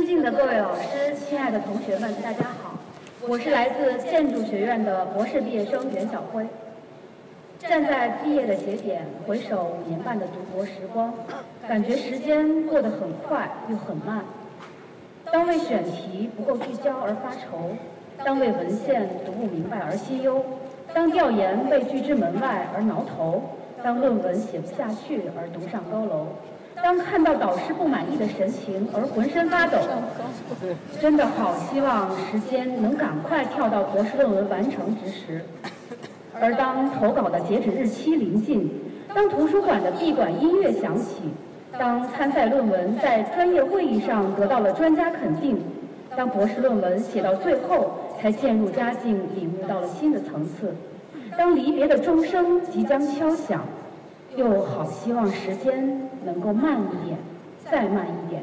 尊敬的各位老师，亲爱的同学们，大家好！我是来自建筑学院的博士毕业生袁晓辉。站在毕业的节点，回首五年半的读博时光，感觉时间过得很快又很慢。当为选题不够聚焦而发愁，当为文献读不明白而心忧，当调研被拒之门外而挠头，当论文写不下去而独上高楼。当看到导师不满意的神情而浑身发抖，真的好希望时间能赶快跳到博士论文完成之时。而当投稿的截止日期临近，当图书馆的闭馆音乐响起，当参赛论文在专业会议上得到了专家肯定，当博士论文写到最后才渐入佳境，领悟到了新的层次，当离别的钟声即将敲响。又好希望时间能够慢一点，再慢一点。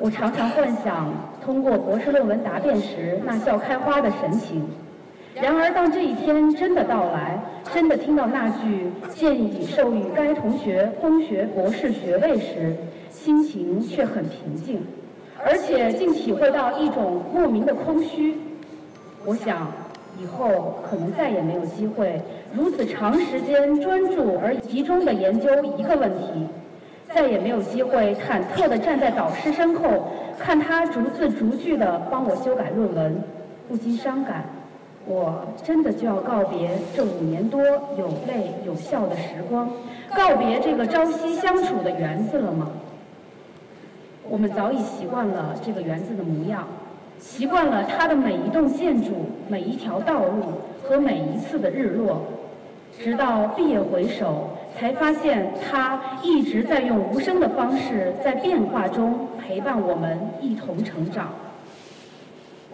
我常常幻想通过博士论文答辩时那笑开花的神情，然而当这一天真的到来，真的听到那句“建议授予该同学工学博士学位”时，心情却很平静，而且竟体会到一种莫名的空虚。我想。以后可能再也没有机会如此长时间专注而集中的研究一个问题，再也没有机会忐忑地站在导师身后，看他逐字逐句地帮我修改论文，不禁伤感。我真的就要告别这五年多有泪有笑的时光，告别这个朝夕相处的园子了吗？我们早已习惯了这个园子的模样。习惯了它的每一栋建筑、每一条道路和每一次的日落，直到毕业回首，才发现他一直在用无声的方式在变化中陪伴我们一同成长。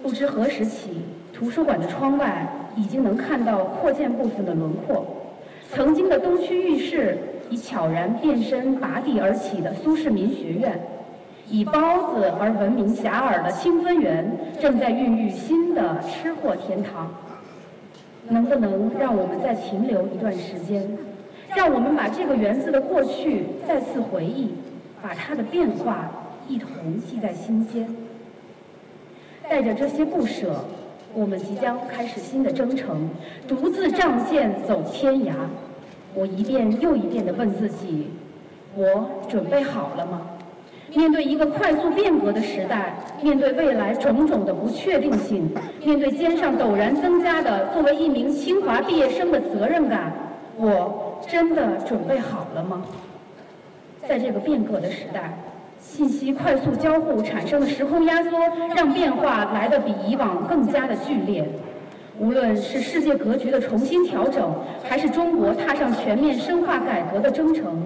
不知何时起，图书馆的窗外已经能看到扩建部分的轮廓，曾经的东区浴室已悄然变身拔地而起的苏世民学院。以包子而闻名遐迩的清芬园，正在孕育新的吃货天堂。能不能让我们再停留一段时间，让我们把这个园子的过去再次回忆，把它的变化一同记在心间。带着这些不舍，我们即将开始新的征程，独自仗剑走天涯。我一遍又一遍地问自己：我准备好了吗？面对一个快速变革的时代，面对未来种种的不确定性，面对肩上陡然增加的作为一名清华毕业生的责任感，我真的准备好了吗？在这个变革的时代，信息快速交互产生的时空压缩，让变化来得比以往更加的剧烈。无论是世界格局的重新调整，还是中国踏上全面深化改革的征程。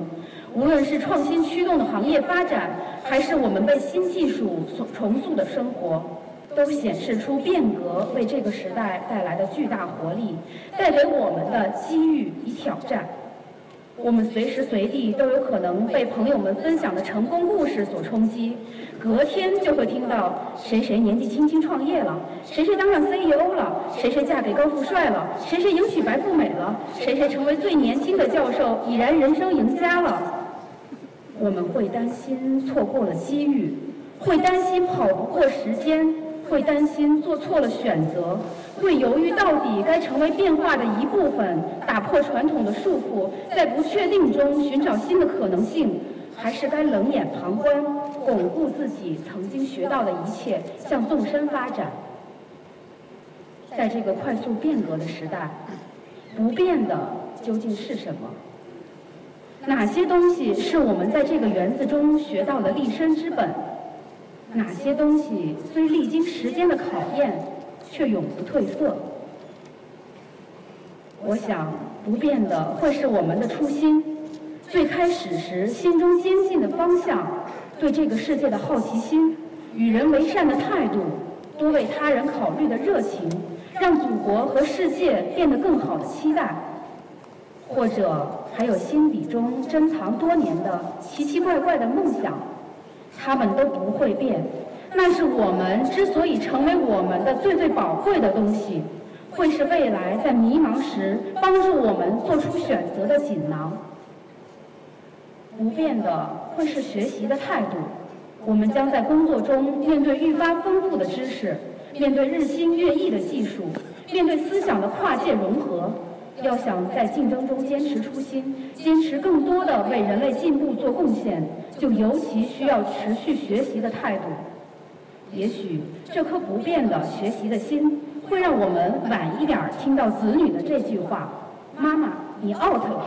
无论是创新驱动的行业发展，还是我们被新技术所重塑的生活，都显示出变革为这个时代带来的巨大活力，带给我们的机遇与挑战。我们随时随地都有可能被朋友们分享的成功故事所冲击，隔天就会听到谁谁年纪轻轻创业了，谁谁当上 CEO 了，谁谁嫁给高富帅了，谁谁迎娶白富美了，谁谁成为最年轻的教授，已然人生赢家了。我们会担心错过了机遇，会担心跑不过时间，会担心做错了选择，会犹豫到底该成为变化的一部分，打破传统的束缚，在不确定中寻找新的可能性，还是该冷眼旁观，巩固自己曾经学到的一切，向纵深发展。在这个快速变革的时代，不变的究竟是什么？哪些东西是我们在这个园子中学到的立身之本？哪些东西虽历经时间的考验，却永不褪色？我想，不变的会是我们的初心，最开始时心中坚信的方向，对这个世界的好奇心，与人为善的态度，多为他人考虑的热情，让祖国和世界变得更好的期待。或者还有心底中珍藏多年的奇奇怪怪的梦想，他们都不会变。那是我们之所以成为我们的最最宝贵的东西，会是未来在迷茫时帮助我们做出选择的锦囊。不变的会是学习的态度，我们将在工作中面对愈发丰富的知识，面对日新月异的技术，面对思想的跨界融合。要想在竞争中坚持初心，坚持更多的为人类进步做贡献，就尤其需要持续学习的态度。也许这颗不变的学习的心，会让我们晚一点听到子女的这句话：“妈妈，你 out 了。”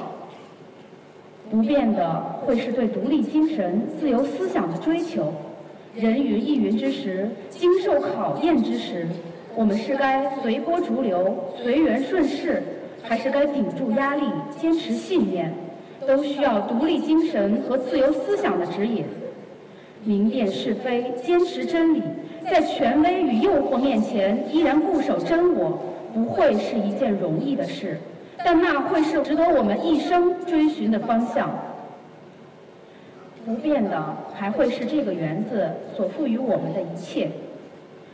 不变的会是对独立精神、自由思想的追求。人云亦云之时，经受考验之时，我们是该随波逐流、随缘顺势？还是该顶住压力，坚持信念，都需要独立精神和自由思想的指引。明辨是非，坚持真理，在权威与诱惑面前依然固守真我，不会是一件容易的事，但那会是值得我们一生追寻的方向。不变的，还会是这个园子所赋予我们的一切，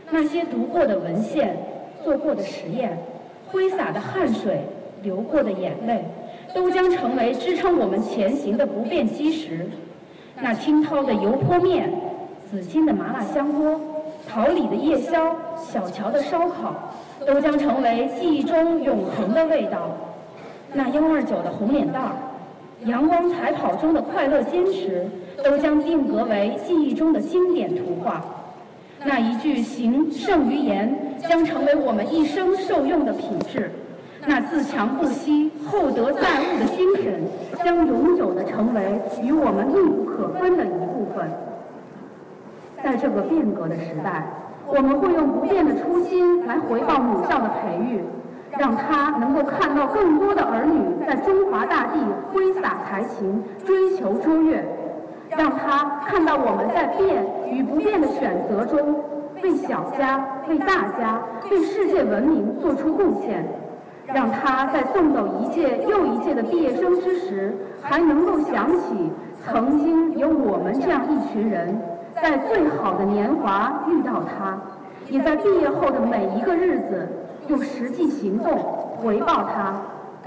那些读过的文献，做过的实验，挥洒的汗水。流过的眼泪，都将成为支撑我们前行的不变基石。那清涛的油泼面，紫金的麻辣香锅，桃李的夜宵，小桥的烧烤，都将成为记忆中永恒的味道。那幺二九的红脸蛋儿，阳光彩跑中的快乐坚持，都将定格为记忆中的经典图画。那一句行胜于言，将成为我们一生受用的品质。那自强不息、厚德载物的精神，将永久地成为与我们密不可分的一部分。在这个变革的时代，我们会用不变的初心来回报母校的培育，让他能够看到更多的儿女在中华大地挥洒才情、追求卓越，让他看到我们在变与不变的选择中，为小家、为大家、为世界文明做出贡献。让他在送走一届又一届的毕业生之时，还能够想起曾经有我们这样一群人，在最好的年华遇到他，也在毕业后的每一个日子，用实际行动回报他，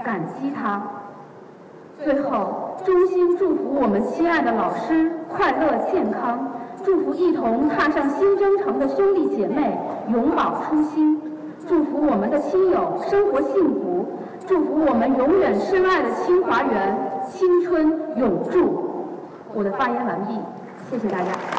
感激他。最后，衷心祝福我们亲爱的老师快乐健康，祝福一同踏上新征程的兄弟姐妹永葆初心。亲友生活幸福，祝福我们永远深爱的清华园青春永驻。我的发言完毕，谢谢大家。